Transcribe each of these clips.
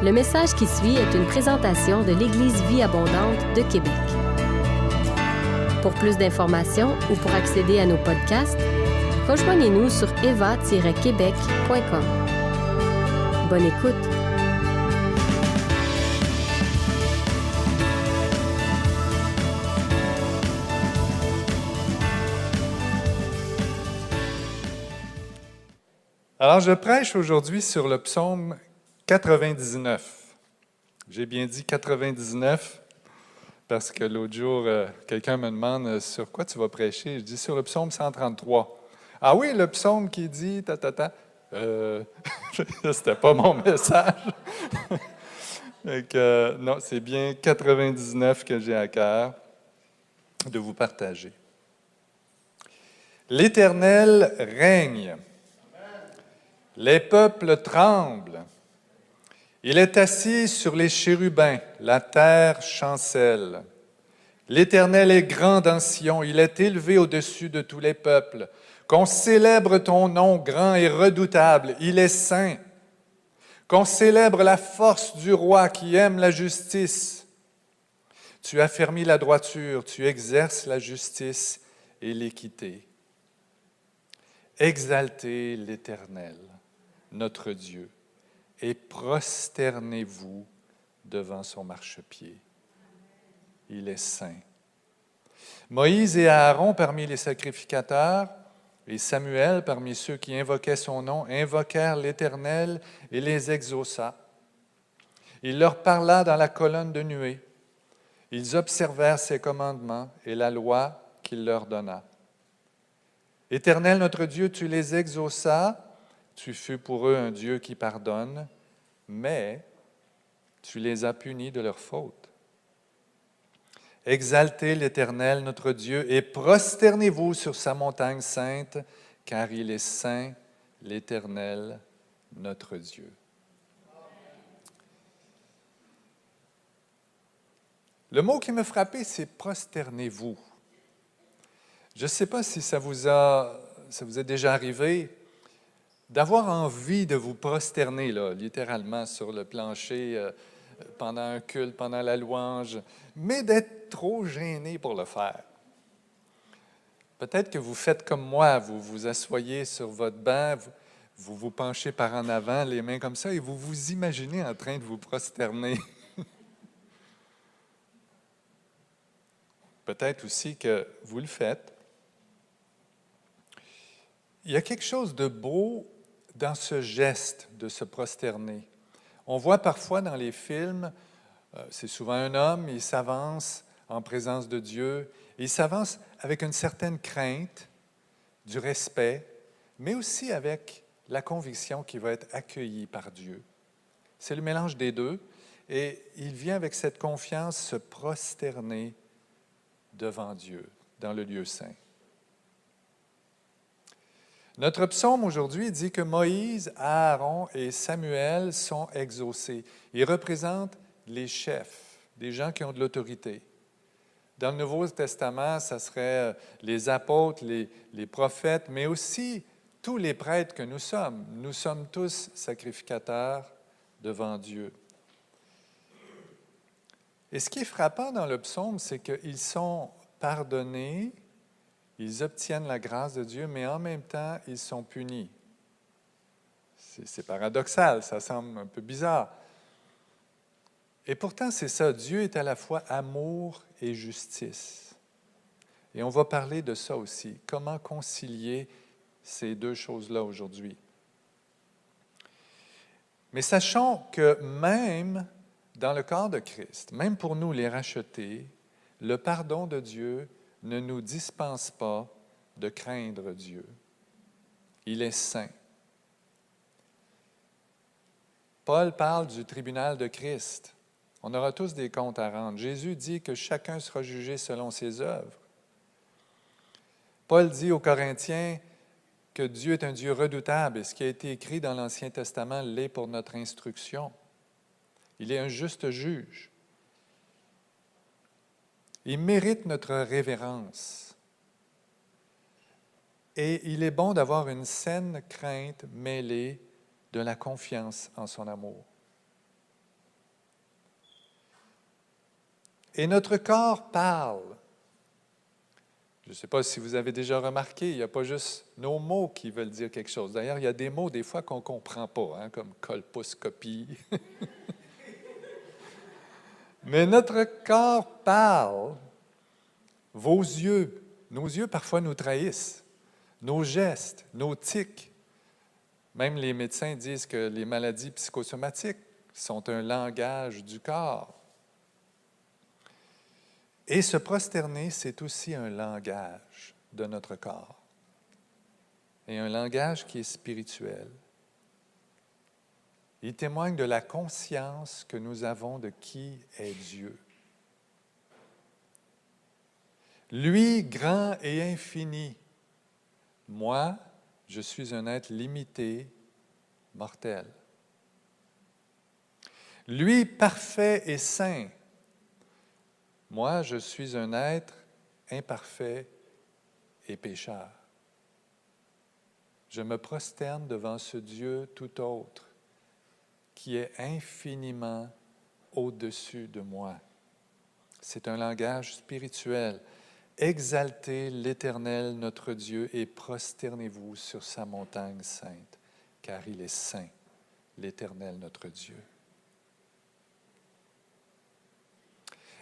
Le message qui suit est une présentation de l'Église Vie Abondante de Québec. Pour plus d'informations ou pour accéder à nos podcasts, rejoignez-nous sur eva-québec.com. Bonne écoute! Alors, je prêche aujourd'hui sur le psaume 99. J'ai bien dit 99 parce que l'autre jour, euh, quelqu'un me demande euh, sur quoi tu vas prêcher? Je dis sur le psaume 133. Ah oui, le psaume qui dit ta ta ta. Euh, C'était pas mon message. Non, c'est bien 99 que j'ai à cœur de vous partager. L'Éternel règne. Les peuples tremblent. Il est assis sur les chérubins, la terre chancelle. L'Éternel est grand dans Sion, il est élevé au-dessus de tous les peuples. Qu'on célèbre ton nom grand et redoutable, il est saint. Qu'on célèbre la force du roi qui aime la justice. Tu affermis la droiture, tu exerces la justice et l'équité. Exaltez l'Éternel notre Dieu, et prosternez-vous devant son marchepied. Il est saint. Moïse et Aaron parmi les sacrificateurs, et Samuel parmi ceux qui invoquaient son nom, invoquèrent l'Éternel et les exauça. Il leur parla dans la colonne de nuée. Ils observèrent ses commandements et la loi qu'il leur donna. Éternel notre Dieu, tu les exauças tu fus pour eux un Dieu qui pardonne, mais tu les as punis de leurs fautes. Exaltez l'Éternel, notre Dieu, et prosternez-vous sur sa montagne sainte, car il est saint, l'Éternel, notre Dieu. Le mot qui me frappait, c'est prosternez-vous. Je ne sais pas si ça vous, a, ça vous est déjà arrivé d'avoir envie de vous prosterner, là, littéralement, sur le plancher euh, pendant un culte, pendant la louange, mais d'être trop gêné pour le faire. Peut-être que vous faites comme moi, vous vous asseyez sur votre banc, vous, vous penchez par en avant, les mains comme ça, et vous vous imaginez en train de vous prosterner. Peut-être aussi que vous le faites. Il y a quelque chose de beau dans ce geste de se prosterner. On voit parfois dans les films, euh, c'est souvent un homme, il s'avance en présence de Dieu, il s'avance avec une certaine crainte, du respect, mais aussi avec la conviction qu'il va être accueilli par Dieu. C'est le mélange des deux, et il vient avec cette confiance se prosterner devant Dieu dans le lieu saint. Notre psaume aujourd'hui dit que Moïse, Aaron et Samuel sont exaucés. Ils représentent les chefs, des gens qui ont de l'autorité. Dans le Nouveau Testament, ça serait euh, les apôtres, les, les, prophètes, mais aussi tous les prêtres que nous sommes. Nous sommes tous sacrificateurs devant Dieu. Et ce qui est frappant dans le psaume, c'est qu'ils sont pardonnés, ils obtiennent la grâce de Dieu, mais en même temps, ils sont punis. C'est paradoxal, ça semble un peu bizarre. Et pourtant, c'est ça, Dieu est à la fois amour et justice. Et on va parler de ça aussi, comment concilier ces deux choses-là aujourd'hui. Mais sachons que même dans le corps de Christ, même pour nous les racheter, le pardon de Dieu ne nous dispense pas de craindre Dieu. Il est saint. Paul parle du tribunal de Christ. On aura tous des comptes à rendre. Jésus dit que chacun sera jugé selon ses œuvres. Paul dit aux Corinthiens que Dieu est un Dieu redoutable et ce qui a été écrit dans l'Ancien Testament l'est pour notre instruction. Il est un juste juge. Il mérite notre révérence. Et il est bon d'avoir une saine crainte mêlée de la confiance en son amour. Et notre corps parle. Je ne sais pas si vous avez déjà remarqué, il n'y a pas juste nos mots qui veulent dire quelque chose. D'ailleurs, il y a des mots des fois qu'on ne comprend pas, hein, comme colposcopie. Mais notre corps parle. Vos yeux, nos yeux parfois nous trahissent. Nos gestes, nos tics. Même les médecins disent que les maladies psychosomatiques sont un langage du corps. Et se prosterner, c'est aussi un langage de notre corps. Et un langage qui est spirituel. Il témoigne de la conscience que nous avons de qui est Dieu. Lui, grand et infini. Moi, je suis un être limité, mortel. Lui, parfait et saint. Moi, je suis un être imparfait et pécheur. Je me prosterne devant ce Dieu tout autre, qui est infiniment au-dessus de moi. C'est un langage spirituel. Exaltez l'Éternel, notre Dieu, et prosternez-vous sur sa montagne sainte, car il est saint, l'Éternel, notre Dieu.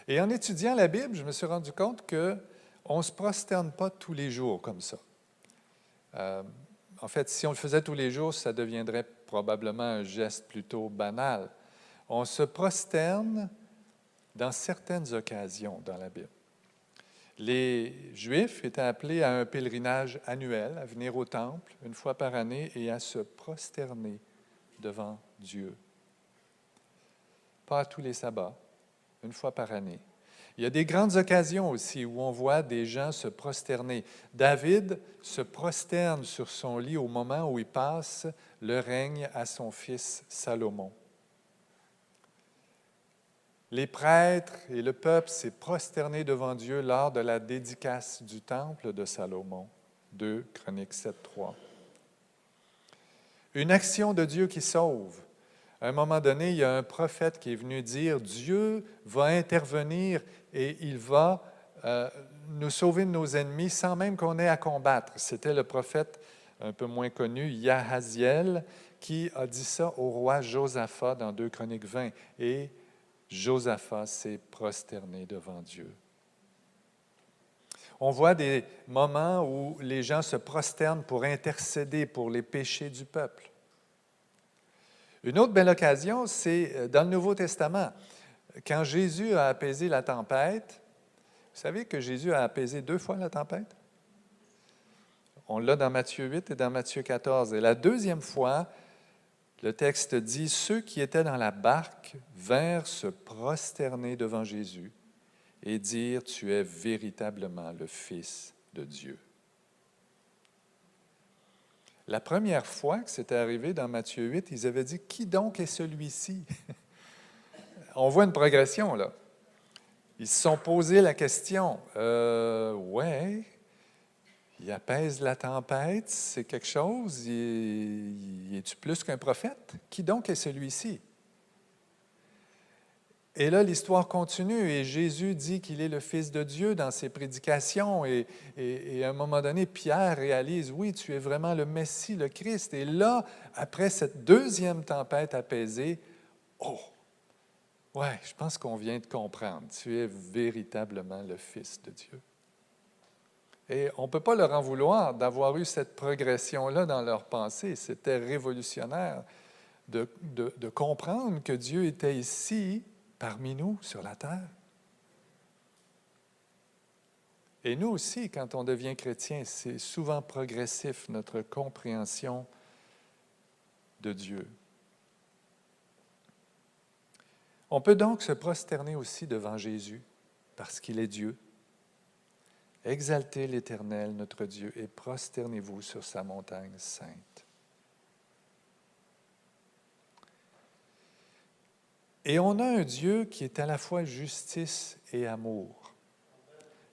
Et en étudiant la Bible, je me suis rendu compte qu'on ne se prosterne pas tous les jours comme ça. Euh, en fait, si on le faisait tous les jours, ça deviendrait probablement un geste plutôt banal. On se prosterne dans certaines occasions dans la Bible. Les Juifs étaient appelés à un pèlerinage annuel, à venir au temple une fois par année et à se prosterner devant Dieu. Pas tous les sabbats, une fois par année. Il y a des grandes occasions aussi où on voit des gens se prosterner. David se prosterne sur son lit au moment où il passe le règne à son fils Salomon. Les prêtres et le peuple s'est prosterné devant Dieu lors de la dédicace du temple de Salomon. 2 Chroniques 7, 3. Une action de Dieu qui sauve. À un moment donné, il y a un prophète qui est venu dire, Dieu va intervenir et il va euh, nous sauver de nos ennemis sans même qu'on ait à combattre. C'était le prophète un peu moins connu, Yahaziel, qui a dit ça au roi Josaphat dans 2 Chroniques 20. Et Josaphat s'est prosterné devant Dieu. On voit des moments où les gens se prosternent pour intercéder pour les péchés du peuple. Une autre belle occasion, c'est euh, dans le Nouveau Testament. Quand Jésus a apaisé la tempête, vous savez que Jésus a apaisé deux fois la tempête? On l'a dans Matthieu 8 et dans Matthieu 14. Et la deuxième fois, le texte dit, Ceux qui étaient dans la barque vinrent se prosterner devant Jésus et dire, Tu es véritablement le Fils de Dieu. La première fois que c'était arrivé dans Matthieu 8, ils avaient dit Qui donc est celui-ci? On voit une progression là. Ils se sont posé la question euh, Ouais, il apaise la tempête, c'est quelque chose. Il, est-tu plus qu'un prophète? Qui donc est celui-ci? Et là, l'histoire continue et Jésus dit qu'il est le Fils de Dieu dans ses prédications. Et, à un moment donné, Pierre réalise, oui, tu es vraiment le Messie, le Christ. Et là, après cette deuxième tempête apaisée, oh, ouais, je pense qu'on vient de comprendre, tu es véritablement le Fils de Dieu. Et on ne peut pas leur en vouloir d'avoir eu cette progression-là dans leur pensée. C'était révolutionnaire de, comprendre que Dieu était ici parmi nous sur la terre. Et nous aussi, quand on devient chrétien, c'est souvent progressif notre compréhension de Dieu. On peut donc se prosterner aussi devant Jésus parce qu'il est Dieu. Exaltez l'Éternel, notre Dieu, et prosternez-vous sur sa montagne sainte. Et on a un Dieu qui est à la fois justice et amour.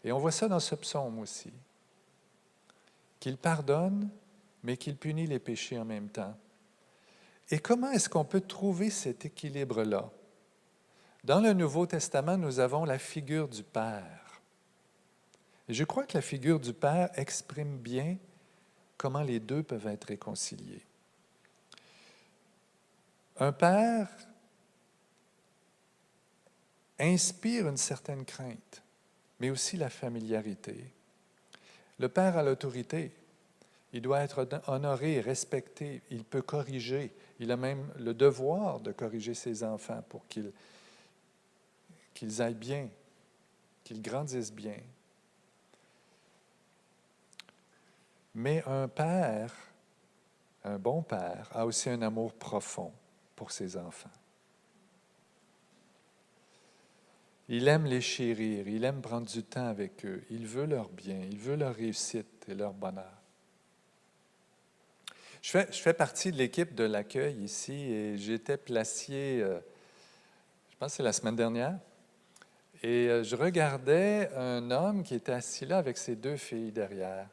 Et on voit ça dans ce psaume aussi. Qu'il pardonne, mais qu'il punit les péchés en même temps. Et comment est-ce qu'on peut trouver cet équilibre-là? Dans le Nouveau Testament, nous avons la figure du Père. Et je crois que la figure du Père exprime bien comment les deux peuvent être réconciliés. Un Père inspire une certaine crainte, mais aussi la familiarité. Le Père a l'autorité. Il doit être honoré, respecté. Il peut corriger. Il a même le devoir de corriger ses enfants pour qu'ils aillent bien, qu'ils grandissent bien. Mais un père, un bon père, a aussi un amour profond pour ses enfants. Il aime les chérir, il aime prendre du temps avec eux, il veut leur bien, il veut leur réussite et leur bonheur. Je fais, partie de l'équipe de l'accueil ici et j'étais placé, euh, je pense que c'est la semaine dernière, et euh, je regardais un homme qui était assis là avec ses deux filles derrière.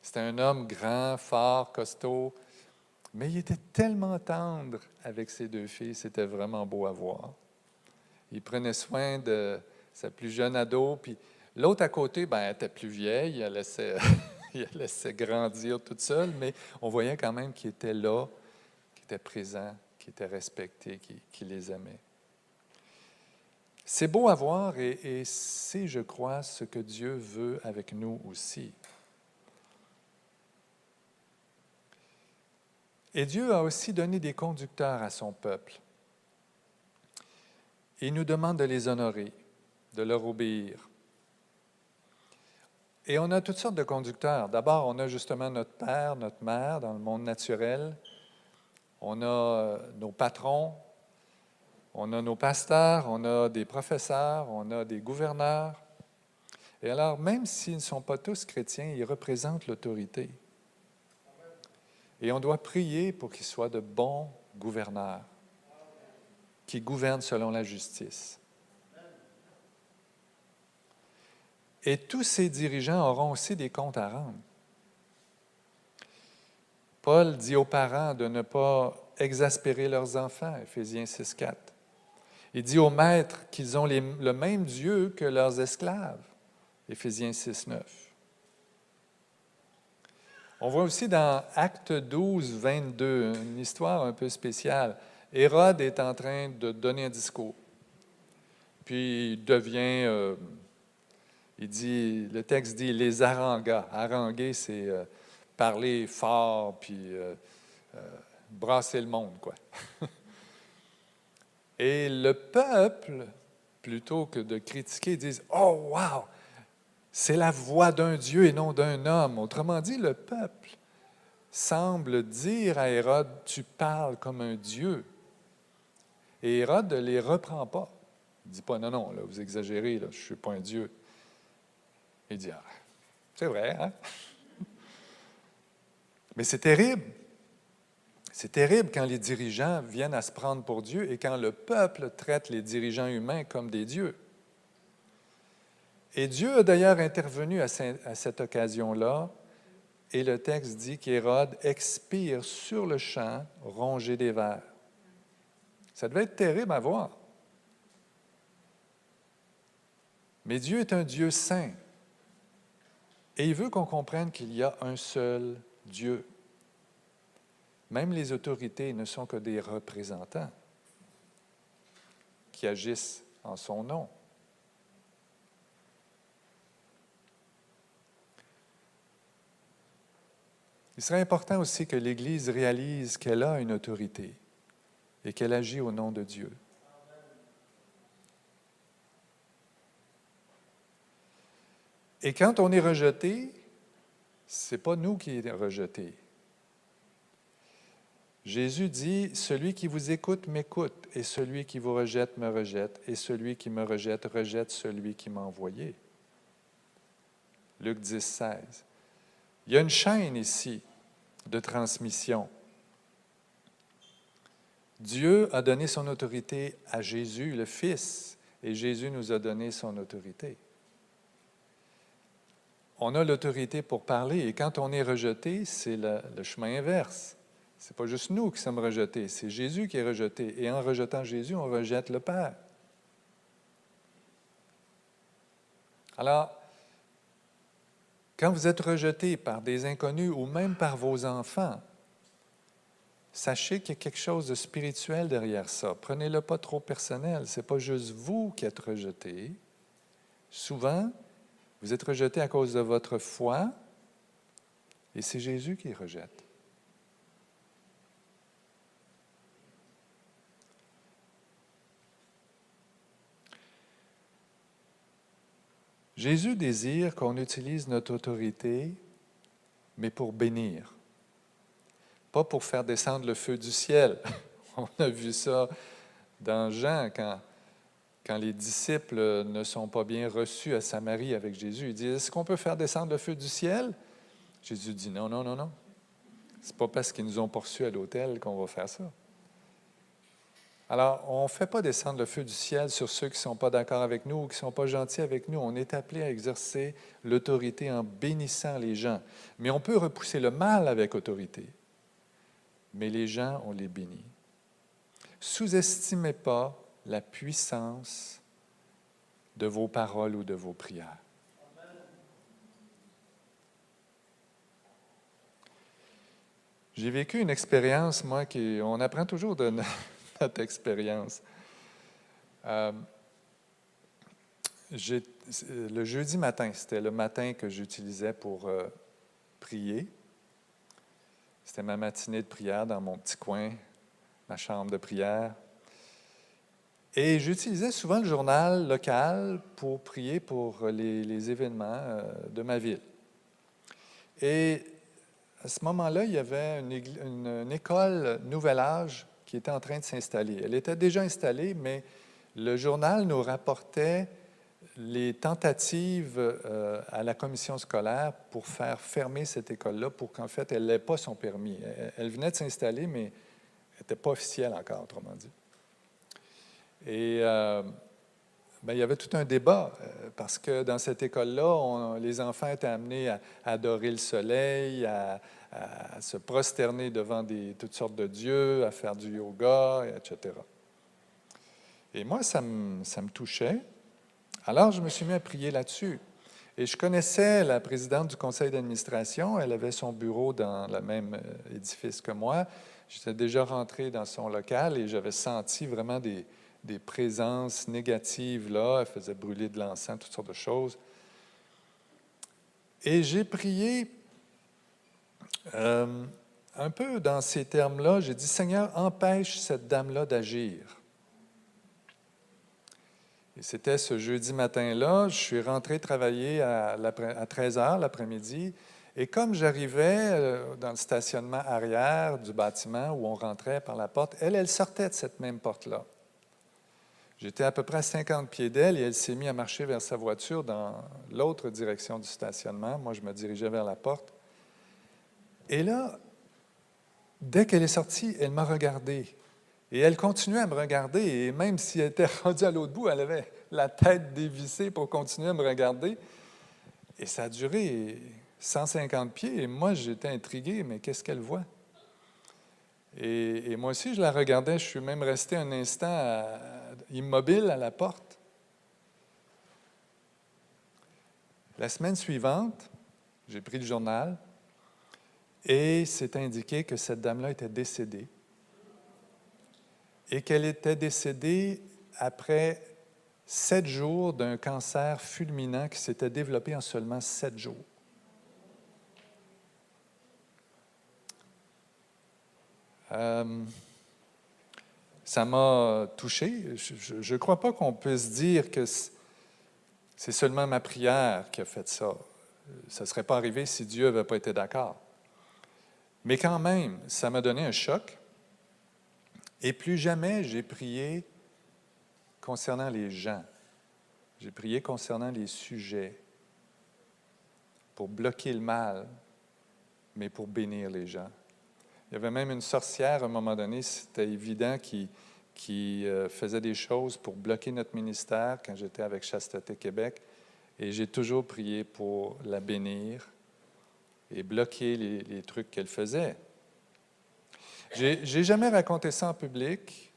C'était un homme grand, fort, costaud, mais il était tellement tendre avec ses deux filles, c'était vraiment beau à voir. Il prenait soin de sa plus jeune ado, puis l'autre à côté, ben, elle était plus vieille, elle laissait, laissait grandir toute seule, mais on voyait quand même qu'il était là, qu'il était présent, qu'il était respecté, qu'il les aimait. C'est beau à voir et, et c'est, je crois, ce que Dieu veut avec nous aussi. Et Dieu a aussi donné des conducteurs à son peuple. Il nous demande de les honorer, de leur obéir. Et on a toutes sortes de conducteurs. D'abord, on a justement notre père, notre mère dans le monde naturel. On a euh, nos patrons, on a nos pasteurs, on a des professeurs, on a des gouverneurs. Et alors, même s'ils ne sont pas tous chrétiens, ils représentent l'autorité. Et on doit prier pour qu'ils soient de bons gouverneurs qui gouverne selon la justice. Et tous ces dirigeants auront aussi des comptes à rendre. Paul dit aux parents de ne pas exaspérer leurs enfants, Éphésiens 6, 4. Il dit aux maîtres qu'ils ont le même Dieu que leurs esclaves, Éphésiens 6, 9. On voit aussi dans Acte 12, 22, une histoire un peu spéciale. Hérode est en train de donner un discours. Puis il devient, euh, il dit, le texte dit les haranga. Haranguer, c'est euh, parler fort, puis euh, brasser le monde, quoi. Et le peuple, plutôt que de critiquer, disent Oh, wow, c'est la voix d'un Dieu et non d'un homme. Autrement dit, le peuple semble dire à Hérode Tu parles comme un Dieu. Et Hérode ne les reprend pas. Il ne dit pas, non, non, là, vous exagérez, là, je ne suis pas un Dieu. Il dit, ah, c'est vrai, hein? Mais c'est terrible. C'est terrible quand les dirigeants viennent à se prendre pour Dieu et quand le peuple traite les dirigeants humains comme des dieux. Et Dieu a d'ailleurs intervenu à cette occasion-là, et le texte dit qu'Hérode expire sur le champ, rongé des vers. Ça devait être terrible à voir. Mais Dieu est un Dieu saint. Et il veut qu'on comprenne qu'il y a un seul Dieu. Même les autorités ne sont que des représentants qui agissent en son nom. Il serait important aussi que l'Église réalise qu'elle a une autorité et qu'elle agit au nom de Dieu. Et quand on est rejeté, ce n'est pas nous qui est rejeté. Jésus dit, Celui qui vous écoute m'écoute, et celui qui vous rejette me rejette, et celui qui me rejette rejette celui qui m'a envoyé. Luc 10, 16. Il y a une chaîne ici de transmission. Dieu a donné son autorité à Jésus, le Fils, et Jésus nous a donné son autorité. On a l'autorité pour parler, et quand on est rejeté, c'est le, chemin inverse. C'est pas juste nous qui sommes rejetés, c'est Jésus qui est rejeté. Et en rejetant Jésus, on rejette le Père. Alors, quand vous êtes rejeté par des inconnus ou même par vos enfants, sachez qu'il y a quelque chose de spirituel derrière ça. Prenez-le pas trop personnel. Ce n'est pas juste vous qui êtes rejeté. Souvent, vous êtes rejeté à cause de votre foi et c'est Jésus qui rejette. Jésus désire qu'on utilise notre autorité, mais pour bénir, pas pour faire descendre le feu du ciel. On a vu ça dans Jean quand, les disciples ne sont pas bien reçus à Samarie avec Jésus. Ils disent, est-ce qu'on peut faire descendre le feu du ciel? Jésus dit, non, non, non, non. Ce n'est pas parce qu'ils nous ont poursuis à l'autel qu'on va faire ça. Alors, on ne fait pas descendre le feu du ciel sur ceux qui ne sont pas d'accord avec nous ou qui ne sont pas gentils avec nous. On est appelé à exercer l'autorité en bénissant les gens. Mais on peut repousser le mal avec autorité. Mais les gens, on les bénit. Sous-estimez pas la puissance de vos paroles ou de vos prières. J'ai vécu une expérience, moi, qui, on apprend toujours de, notre expérience. Euh, le jeudi matin, c'était le matin que j'utilisais pour euh, prier. C'était ma matinée de prière dans mon petit coin, ma chambre de prière. Et j'utilisais souvent le journal local pour prier pour les, événements euh, de ma ville. Et à ce moment-là, il y avait une, une école Nouvel Âge qui était en train de s'installer. Elle était déjà installée, mais le journal nous rapportait les tentatives euh, à la commission scolaire pour faire fermer cette école-là pour qu'en fait, elle n'ait pas son permis. Elle, venait de s'installer, mais elle n'était pas officielle encore, autrement dit. Et euh, ben, il y avait tout un débat, euh, parce que dans cette école-là, les enfants étaient amenés à, adorer le soleil, à, se prosterner devant toutes sortes de dieux, à faire du yoga, etc. Et moi, ça ça me touchait. Alors, je me suis mis à prier là-dessus. Et je connaissais la présidente du conseil d'administration. Elle avait son bureau dans le même euh, édifice que moi. J'étais déjà rentré dans son local et j'avais senti vraiment des, présences négatives là. Elle faisait brûler de l'encens, toutes sortes de choses. Et j'ai prié euh, un peu dans ces termes-là, j'ai dit, Seigneur, empêche cette dame-là d'agir. C'était ce jeudi matin-là, je suis rentré travailler à, 13 h l'après-midi. Et comme j'arrivais euh, dans le stationnement arrière du bâtiment où on rentrait par la porte, elle, elle sortait de cette même porte-là. J'étais à peu près à 50 pieds d'elle et elle s'est mise à marcher vers sa voiture dans l'autre direction du stationnement. Moi, je me dirigeais vers la porte. Et là, dès qu'elle est sortie, elle m'a regardé. Et elle continuait à me regarder, et même si elle était rendue à l'autre bout, elle avait la tête dévissée pour continuer à me regarder. Et ça a duré 150 pieds, et moi, j'étais intrigué, mais qu'est-ce qu'elle voit? Et, moi aussi, je la regardais, je suis même resté un instant immobile à la porte. La semaine suivante, j'ai pris le journal, et c'est indiqué que cette dame-là était décédée et qu'elle était décédée après sept jours d'un cancer fulminant qui s'était développé en seulement sept jours. Euh, ça m'a touché. Je ne crois pas qu'on puisse dire que c'est seulement ma prière qui a fait ça. Ça ne serait pas arrivé si Dieu n'avait pas été d'accord. Mais quand même, ça m'a donné un choc. Et plus jamais j'ai prié concernant les gens. J'ai prié concernant les sujets pour bloquer le mal, mais pour bénir les gens. Il y avait même une sorcière à un moment donné, c'était évident, qui, qui euh, faisait des choses pour bloquer notre ministère quand j'étais avec Chasteté Québec. Et j'ai toujours prié pour la bénir et bloquer les, trucs qu'elle faisait. J'ai jamais raconté ça en public.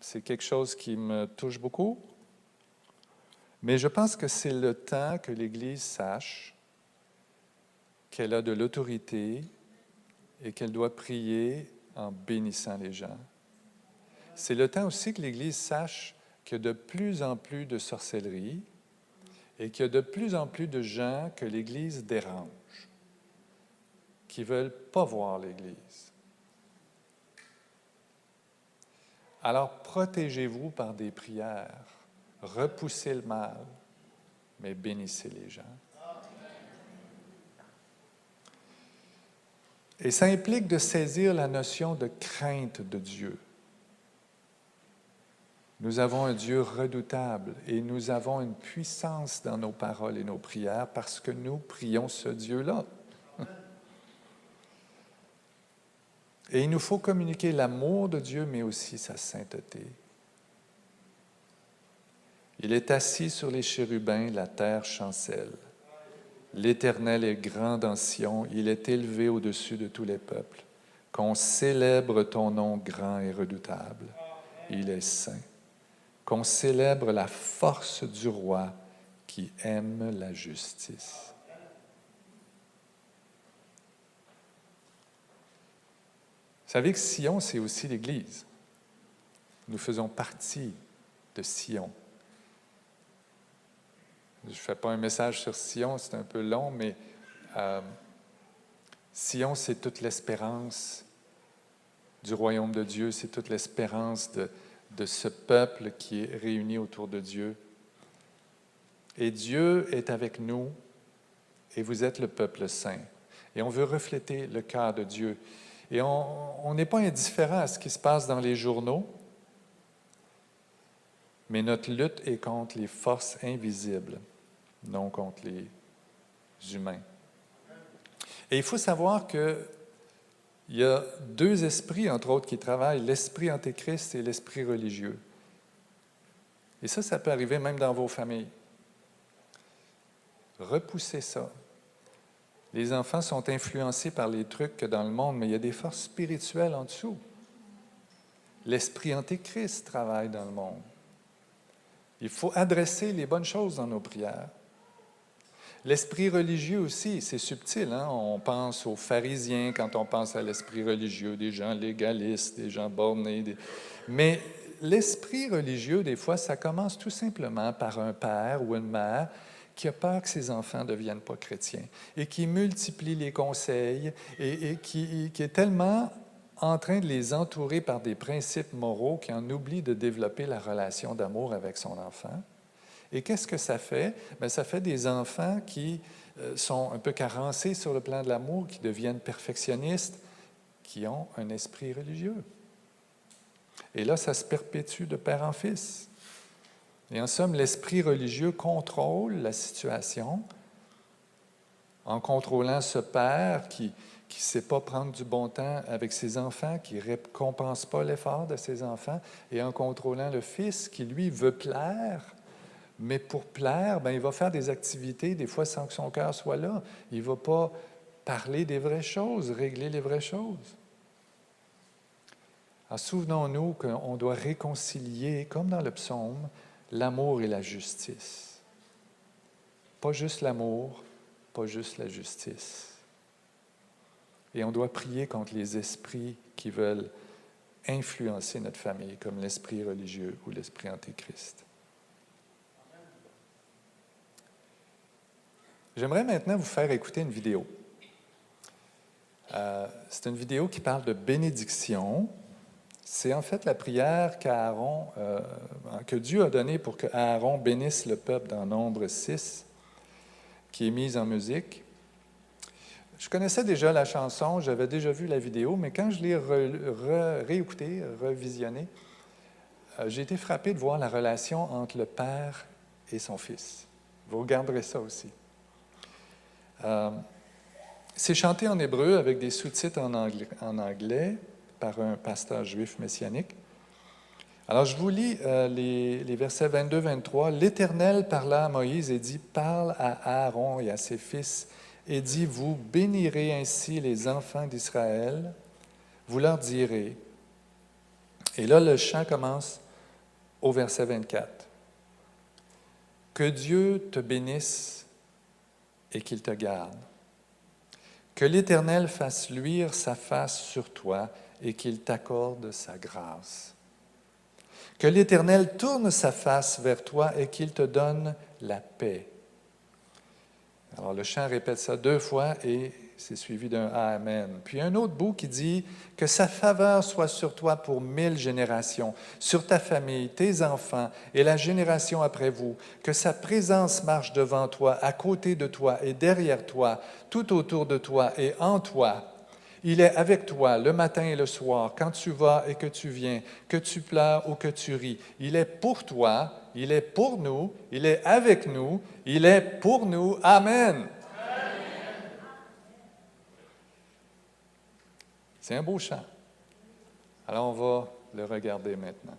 C'est quelque chose qui me touche beaucoup. Mais je pense que c'est le temps que l'Église sache qu'elle a de l'autorité et qu'elle doit prier en bénissant les gens. C'est le temps aussi que l'Église sache qu'il y a de plus en plus de sorcellerie et qu'il y a de plus en plus de gens que l'Église dérange, qui ne veulent pas voir l'Église. Alors protégez-vous par des prières, repoussez le mal, mais bénissez les gens. Et ça implique de saisir la notion de crainte de Dieu. Nous avons un Dieu redoutable et nous avons une puissance dans nos paroles et nos prières parce que nous prions ce Dieu-là. Et il nous faut communiquer l'amour de Dieu, mais aussi sa sainteté. Il est assis sur les chérubins, la terre chancelle. L'Éternel est grand dans Sion, il est élevé au-dessus de tous les peuples. Qu'on célèbre ton nom grand et redoutable. Il est saint. Qu'on célèbre la force du roi qui aime la justice. Vous savez que Sion, c'est aussi l'Église. Nous faisons partie de Sion. Je ne fais pas un message sur Sion, c'est un peu long, mais euh, Sion, c'est toute l'espérance du royaume de Dieu, c'est toute l'espérance de, de ce peuple qui est réuni autour de Dieu. Et Dieu est avec nous, et vous êtes le peuple saint. Et on veut refléter le cœur de Dieu. Et on n'est pas indifférent à ce qui se passe dans les journaux, mais notre lutte est contre les forces invisibles non contre les humains. Et il faut savoir qu'il y a deux esprits, entre autres, qui travaillent, l'esprit antéchrist et l'esprit religieux. Et ça, ça peut arriver même dans vos familles. Repoussez ça. Les enfants sont influencés par les trucs que dans le monde, mais il y a des forces spirituelles en dessous. L'esprit antéchrist travaille dans le monde. Il faut adresser les bonnes choses dans nos prières. L'esprit religieux aussi, c'est subtil. Hein? On pense aux pharisiens quand on pense à l'esprit religieux, des gens légalistes, des gens bornés. Mais l'esprit religieux, des fois, ça commence tout simplement par un père ou une mère qui a peur que ses enfants ne deviennent pas chrétiens et qui multiplie les conseils et, qui, qui, est tellement en train de les entourer par des principes moraux qu'il en oublie de développer la relation d'amour avec son enfant. Et qu'est-ce que ça fait? Bien, ça fait des enfants qui euh, sont un peu carencés sur le plan de l'amour, qui deviennent perfectionnistes, qui ont un esprit religieux. Et là, ça se perpétue de père en fils. Et en somme, l'esprit religieux contrôle la situation en contrôlant ce père qui ne sait pas prendre du bon temps avec ses enfants, qui ne récompense pas l'effort de ses enfants, et en contrôlant le fils qui, lui, veut plaire mais pour plaire, ben, il va faire des activités, des fois sans que son cœur soit là. Il ne va pas parler des vraies choses, régler les vraies choses. Alors souvenons-nous qu'on doit réconcilier, comme dans le psaume, l'amour et la justice. Pas juste l'amour, pas juste la justice. Et on doit prier contre les esprits qui veulent influencer notre famille, comme l'esprit religieux ou l'esprit antéchrist. J'aimerais maintenant vous faire écouter une vidéo. Euh, c'est une vidéo qui parle de bénédiction. C'est en fait la prière qu'Aaron, euh, que Dieu a donnée pour que Aaron bénisse le peuple dans Nombre 6, qui est mise en musique. Je connaissais déjà la chanson, j'avais déjà vu la vidéo, mais quand je l'ai réécoutée, revisionnée, euh, j'ai été frappé de voir la relation entre le Père et son Fils. Vous regarderez ça aussi. Euh, c'est chanté en hébreu avec des sous-titres en anglais, par un pasteur juif messianique. Alors je vous lis euh, les, les, versets 22-23. L'Éternel parla à Moïse et dit, parle à Aaron et à ses fils et dit, vous bénirez ainsi les enfants d'Israël, vous leur direz. Et là, le chant commence au verset 24. Que Dieu te bénisse et qu'il te garde. Que l'Éternel fasse luire sa face sur toi et qu'il t'accorde sa grâce. Que l'Éternel tourne sa face vers toi et qu'il te donne la paix. Alors le chant répète ça deux fois et c'est suivi d'un Amen. Puis un autre bout qui dit que sa faveur soit sur toi pour mille générations, sur ta famille, tes enfants et la génération après vous, que sa présence marche devant toi, à côté de toi et derrière toi, tout autour de toi et en toi. Il est avec toi le matin et le soir, quand tu vas et que tu viens, que tu pleures ou que tu ris. Il est pour toi, il est pour nous, il est avec nous, il est pour nous. Amen. C'est un beau chant. Alors on va le regarder maintenant.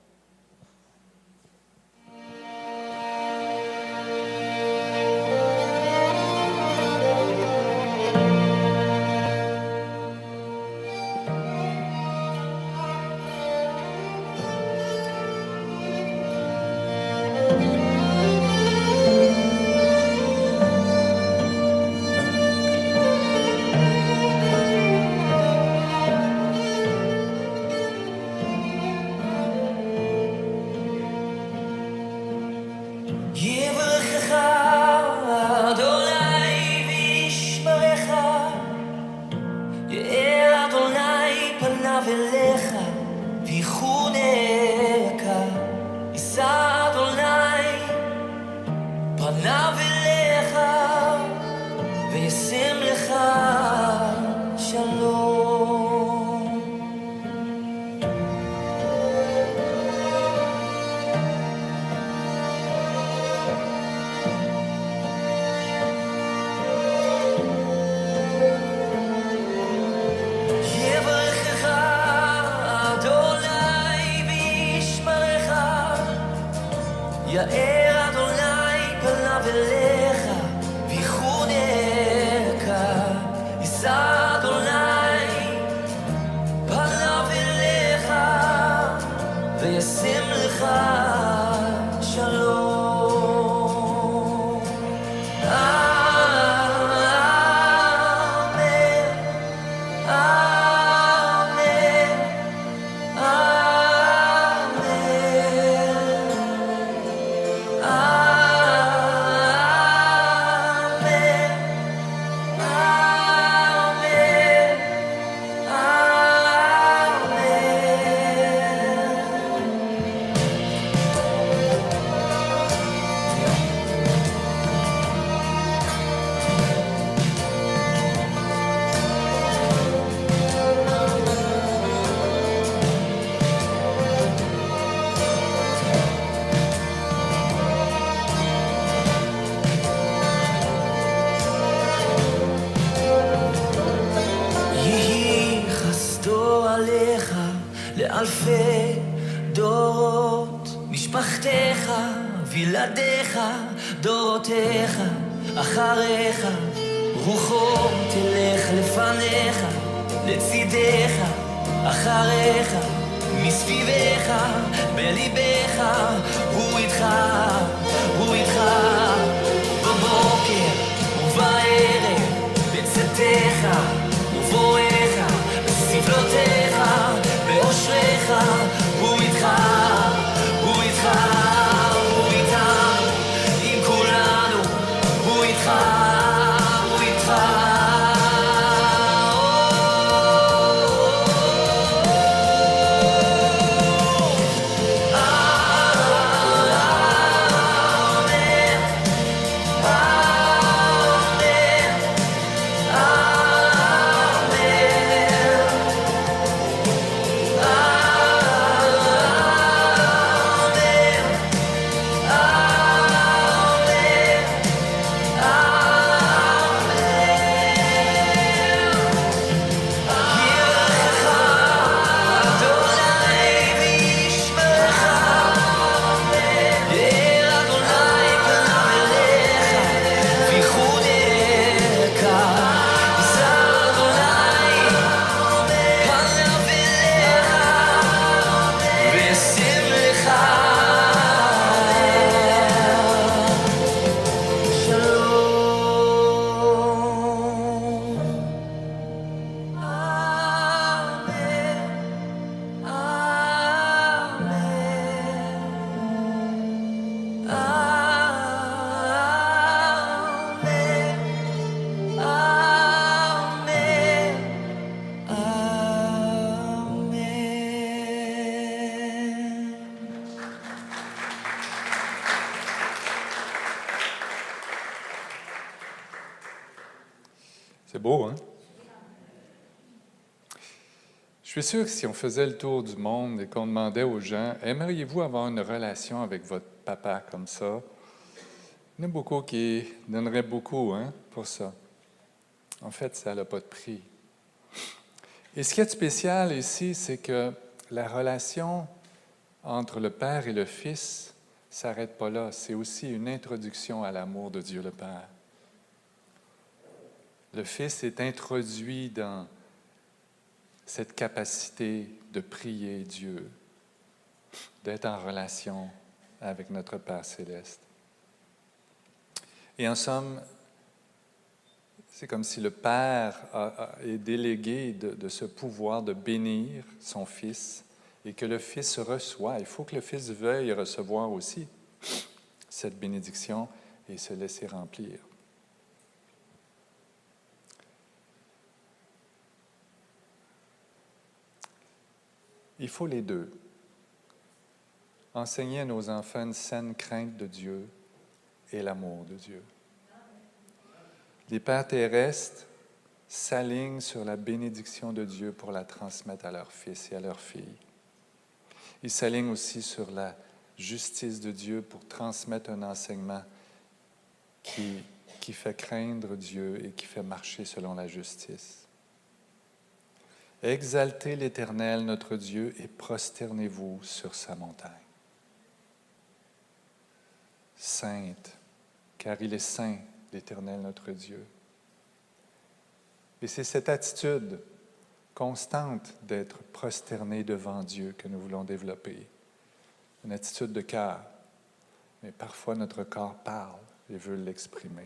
Suis sûr que si on faisait le tour du monde et qu'on demandait aux gens, aimeriez-vous avoir une relation avec votre papa comme ça? Il y en a beaucoup qui donneraient beaucoup hein, pour ça. En fait, ça n'a pas de prix. Et ce qui est spécial ici, c'est que la relation entre le Père et le Fils ne s'arrête pas là. C'est aussi une introduction à l'amour de Dieu le Père. Le Fils est introduit dans cette capacité de prier Dieu, d'être en relation avec notre Père céleste. Et en somme, c'est comme si le Père est délégué de, ce pouvoir de bénir son Fils et que le Fils reçoit. Il faut que le Fils veuille recevoir aussi cette bénédiction et se laisser remplir. Il faut les deux. Enseigner à nos enfants une saine crainte de Dieu et l'amour de Dieu. Les pères terrestres s'alignent sur la bénédiction de Dieu pour la transmettre à leurs fils et à leurs filles. Ils s'alignent aussi sur la justice de Dieu pour transmettre un enseignement qui, qui fait craindre Dieu et qui fait marcher selon la justice. Exaltez l'Éternel, notre Dieu, et prosternez-vous sur sa montagne. Sainte, car il est saint, l'Éternel, notre Dieu. Et c'est cette attitude constante d'être prosterné devant Dieu que nous voulons développer. Une attitude de cœur. Mais parfois notre corps parle et veut l'exprimer.